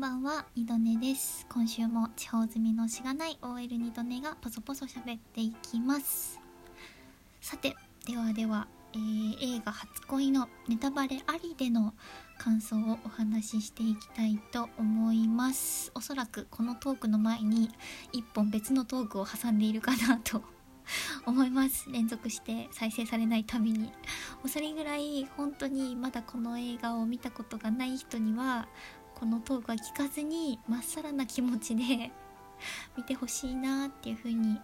んばんは、二度寝です。今週も地方住みのしがない OL 二度寝がポソポソ喋っていきます。さて、ではでは、えー映画初恋のネタバレありでの感想をお話ししていきたいと思います。おそらくこのトークの前に一本別のトークを挟んでいるかなと 思います。連続して再生されないたびに。それぐらい本当にまだこの映画を見たことがない人にはこのトークは聞かずにまっさらな気持ちで 見てほしいなっていうふうに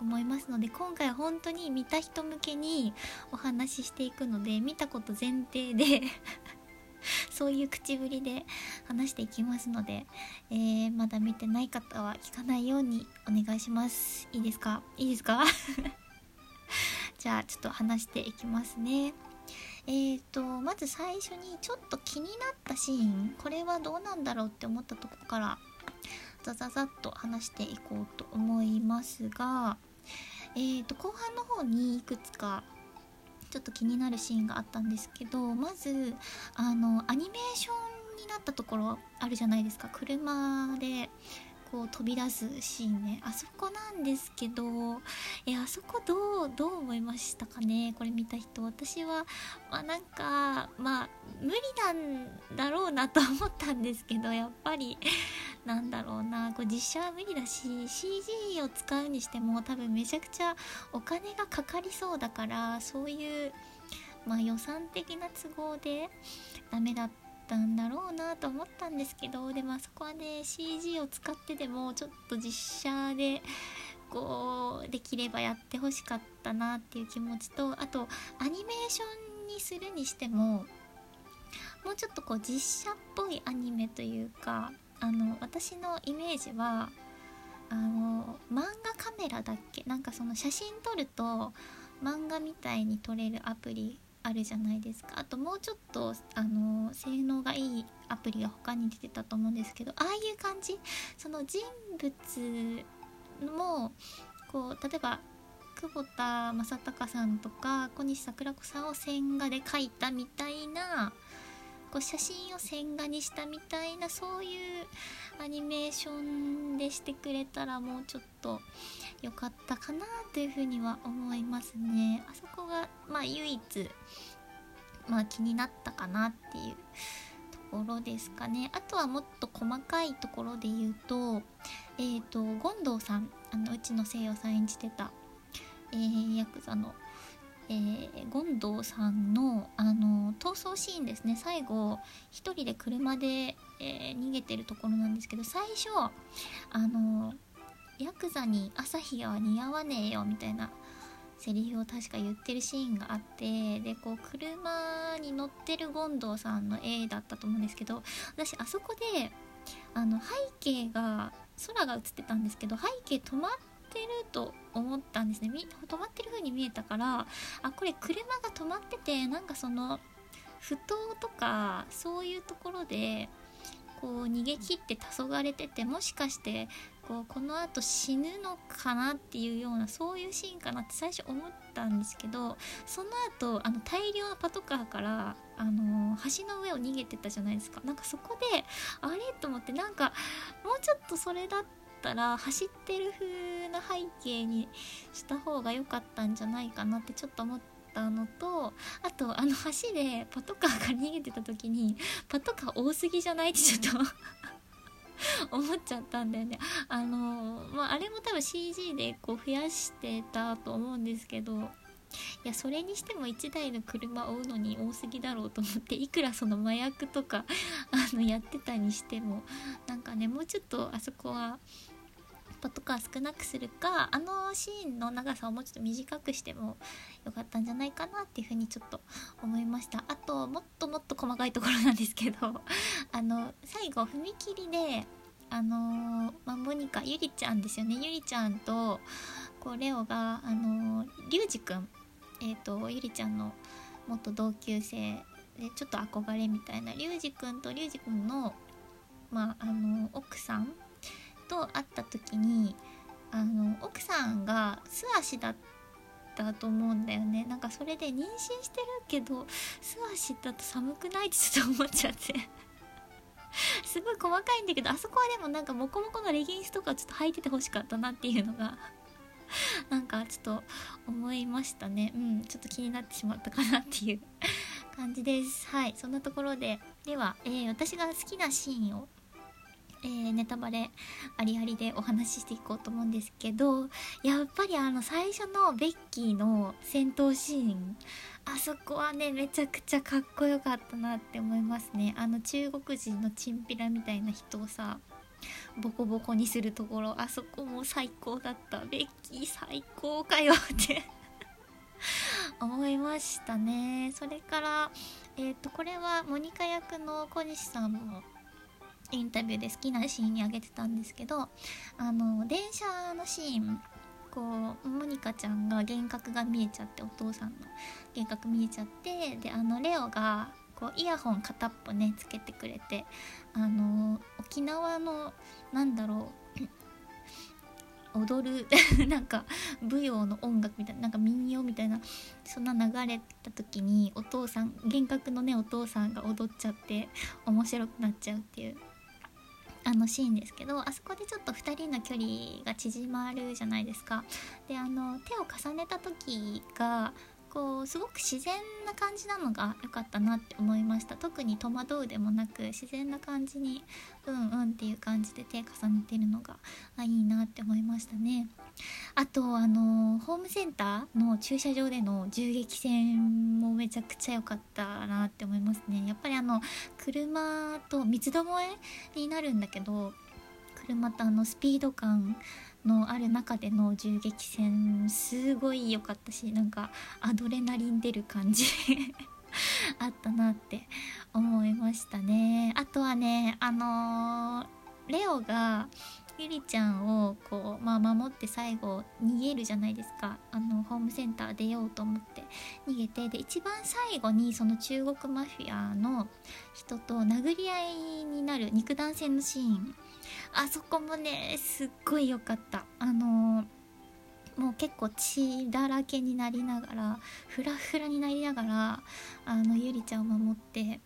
思いますので今回は本当に見た人向けにお話ししていくので見たこと前提で そういう口ぶりで話していきますので、えーまだ見てない方は聞かないようにお願いします。いいですか？いいですか？じゃあちょっと話していきますね。えーとまず最初にちょっと気になったシーンこれはどうなんだろうって思ったとこからザザザッと話していこうと思いますがえーと後半の方にいくつかちょっと気になるシーンがあったんですけどまずあのアニメーションになったところあるじゃないですか。車でこう飛び出すシーンね。あそこなんですけどえあそこどうどう思いましたかね？これ見た人。私はまあなんかまあ無理なんだろうなと思ったんですけどやっぱりなんだろうな。こう実写は無理だし CG を使うにしても多分めちゃくちゃお金がかかりそうだからそういうまあ予算的な都合でダメだったんだろうなと思ったんですけどでもあそこはね CG を使ってでもちょっと実写でこうできればやってほしかったなっていう気持ちとあとアニメーションにするにしてももうちょっとこう実写っぽいアニメというかあの私のイメージはあの漫画カメラだっけ？なんかその写真撮ると漫画みたいに撮れるアプリあるじゃないですか。あともうちょっとあの性能がいいアプリが他に出てたと思うんですけどああいう感じ？その人物もこう例えば久保田正孝さんとか小西桜子さんを線画で描いたみたいなこう写真を線画にしたみたいなそういうアニメーションでしてくれたらもうちょっと良かったかなというふうには思いますね。あそこがまあ唯一まあ気になったかなっていうところですかね。あとはもっと細かいところで言うとえっ、と権藤さんあのうちの西洋さん演じてた、えーヤクザのえー、権藤さんのあの逃走シーンですね。最後一人で車で、えー逃げてるところなんですけど最初あのヤクザに朝日は似合わねえよみたいなセリフを確か言ってるシーンがあってでこう車に乗ってる権藤さんの絵だったと思うんですけど私あそこであの背景が空が映ってたんですけど背景止まってると思ったんですね。止まってる風に見えたからあこれ車が止まっててなんかその埠頭とかそういうところでこう逃げ切って黄昏れててもしかしてこうこのあと死ぬのかなっていうようなそういうシーンかなって最初思ったんですけどその後あの大量のパトカーからあの橋の上を逃げてたじゃないですか。なんかそこであれ？と思ってなんかもうちょっとそれだったたら走ってる風な背景にした方が良かったんじゃないかなってちょっと思ったのとあとあの橋でパトカーから逃げてた時にパトカー多すぎじゃないってちょっと 思っちゃったんだよね。あのまああれも多分 CG でこう増やしてたと思うんですけどいやそれにしても1台の車を追うのに多すぎだろうと思っていくらその麻薬とかあのやってたにしてもなんかねもうちょっとあそこはパトカー少なくするかあのシーンの長さをもうちょっと短くしてもよかったんじゃないかなっていうふうにちょっと思いました。あともっともっと細かいところなんですけど あの最後踏切であのーまあ、モニカゆりちゃんですよね。ゆりちゃんとこうレオがあのー、リュウジくんえっ、とゆりちゃんの元同級生でちょっと憧れみたいなリュウジくんとリュウジくんのまああの奥さんと会った時にあの奥さんが素足だったと思うんだよね。なんかそれで妊娠してるけど素足だと寒くないってちょっと思っちゃって。すごい細かいんだけどあそこはでもなんかモコモコのレギンスとかちょっと履いててほしかったなっていうのが なんかちょっと思いましたね。うんちょっと気になってしまったかなっていう感じです。はいそんなところで。では、えー、私が好きなシーンをえー、ネタバレありありでお話ししていこうと思うんですけどやっぱりあの最初のベッキーの戦闘シーンあそこはねめちゃくちゃかっこよかったなって思いますね。あの中国人のチンピラみたいな人をさボコボコにするところあそこも最高だった。ベッキー最高かよって 思いましたね。それからえっ、ー、とこれはモニカ役の小西さんもインタビューで好きなシーンに挙げてたんですけどあの電車のシーンこうモニカちゃんが幻覚が見えちゃってお父さんの幻覚見えちゃってであのレオがこうイヤホン片っぽねつけてくれてあの沖縄のなんだろう踊る なんか舞踊の音楽みたいななんか民謡みたいなそんな流れた時にお父さん幻覚のねお父さんが踊っちゃって面白くなっちゃうっていうあのシーンですけどあそこでちょっと2人の距離が縮まるじゃないですか。であの手を重ねた時がこうすごく自然な感じなのが良かったなって思いました。特に戸惑うでもなく自然な感じにうんうんっていう感じで手重ねてるのがあいいなって思いましたね。あとあのホームセンターの駐車場での銃撃戦もめちゃくちゃ良かったなって思いますね。車と三つどもえになるんだけど車とあのスピード感のある中での銃撃戦すごい良かったしなんかアドレナリン出る感じ あったなって思いましたね。あとはねあのー、レオがゆりちゃんをこう、まあ、守って最後逃げるじゃないですか。あのホームセンター出ようと思って。逃げてで一番最後にその中国マフィアの人と殴り合いになる肉弾戦のシーン。あそこもねすっごい良かった。あのもう結構血だらけになりながらフラフラになりながらあのゆりちゃんを守って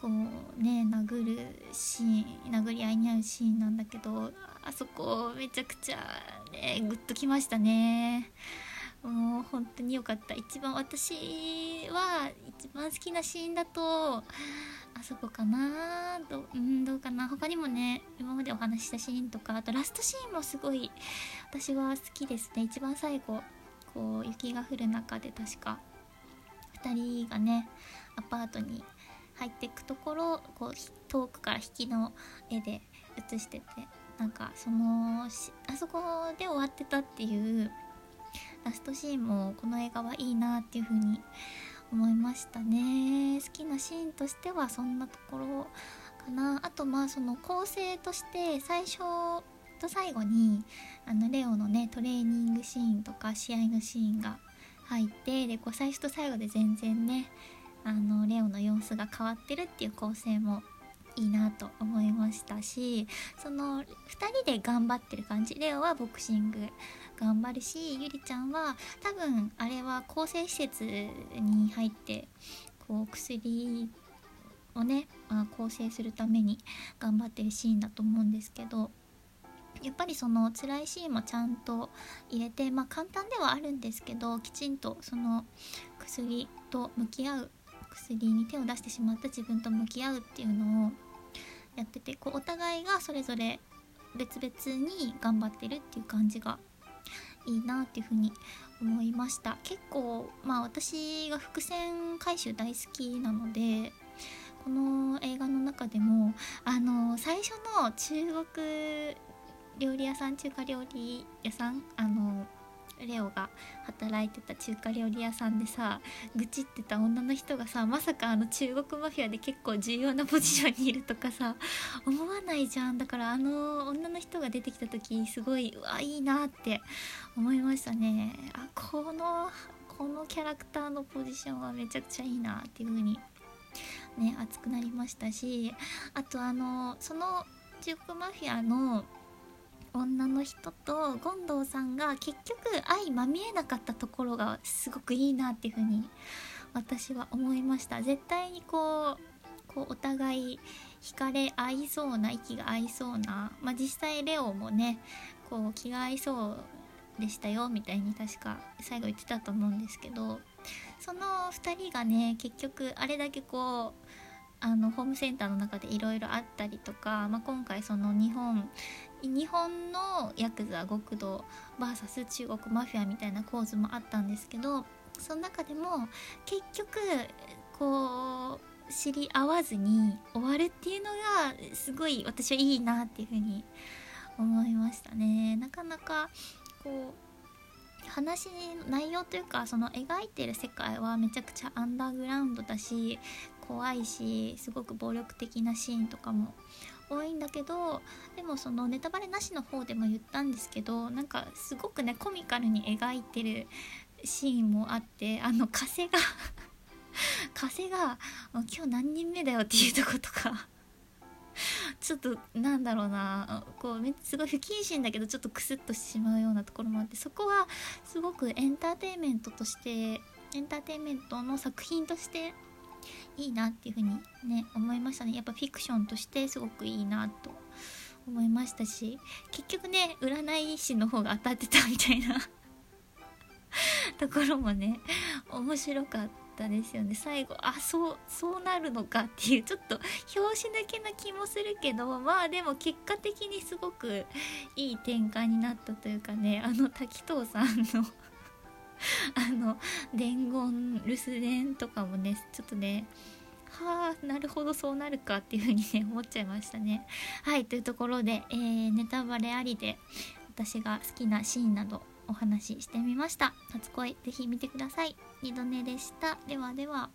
こうね殴るシーン殴り合いに遭うシーンなんだけどあそこめちゃくちゃねグッときましたね。もう本当に良かった。一番私は一番好きなシーンだとあそこかなど,、うん、どうかな。他にもね今までお話ししたシーンとかあとラストシーンもすごい私は好きですね。一番最後こう雪が降る中で確か2人がねアパートに入っていくところをこう遠くから引きの絵で映しててなんかそのあそこで終わってたっていうラストシーンもこの映画はいいなっていう風に思いましたね。好きなシーンとしてはそんなところかな。あとまあその構成として最初と最後にあのレオのねトレーニングシーンとか試合のシーンが入ってでこう最初と最後で全然ねあのレオの様子が変わってるっていう構成もいいなと思いましたしその2人で頑張ってる感じレオはボクシング頑張るしゆりちゃんは多分あれは更生施設に入ってこう薬をね、まあ、構成するために頑張ってるシーンだと思うんですけどやっぱりその辛いシーンもちゃんと入れてまあ簡単ではあるんですけどきちんとその薬と向き合う薬に手を出してしまった自分と向き合うっていうのをやっててこうお互いがそれぞれ別々に頑張ってるっていう感じがいいなっていうふうに思いました結構まあ私が伏線回収大好きなのでこの映画の中でもあの最初の中国料理屋さん中華料理屋さんあのレオが働いてた中華料理屋さんでさ愚痴ってた女の人がさまさかあの中国マフィアで結構重要なポジションにいるとかさ思わないじゃん。だからあの女の人が出てきた時すごいうわいいなって思いましたね。あこのこのキャラクターのポジションはめちゃくちゃいいなっていう風にね熱くなりましたしあとあのその中国マフィアの女の人と権藤さんが結局相まみえなかったところがすごくいいなっていうふうに私は思いました。絶対にこうこうお互い惹かれ合いそうな息が合いそうな、まあ、実際レオもねこう気が合いそうでしたよみたいに確か最後言ってたと思うんですけどその2人がね結局あれだけこうあのホームセンターの中でいろいろあったりとか、まあ、今回その日本日本のヤクザ極道 VS 中国マフィアみたいな構図もあったんですけどその中でも結局こう知り合わずに終わるっていうのがすごい私はいいなっていうふうに思いましたね。なかなかこう話の内容というかその描いてる世界はめちゃくちゃアンダーグラウンドだし怖いしすごく暴力的なシーンとかも多いんだけどでもそのネタバレなしの方でも言ったんですけどなんかすごくねコミカルに描いてるシーンもあってあの風が 風が「今日何人目だよ」っていうとことかちょっとなんだろうなこうすごい不謹慎だけどちょっとクスッとしてしまうようなところもあってそこはすごくエンターテインメントとしてエンターテインメントの作品としていいなっていうふうにね思ましたね。やっぱフィクションとしてすごくいいなと思いましたし結局ね占い師の方が当たってたみたいな ところもね面白かったですよね。最後あそうそうなるのかっていうちょっと拍子抜けな気もするけどまあでも結果的にすごくいい展開になったというかねあの滝藤さんの あの伝言留守電とかもねちょっとねはあなるほどそうなるかっていうふうにね思っちゃいましたね。はいというところで、えー、ネタバレありで私が好きなシーンなどお話ししてみました。初恋ぜひ見てください。二度寝でした。ではでは。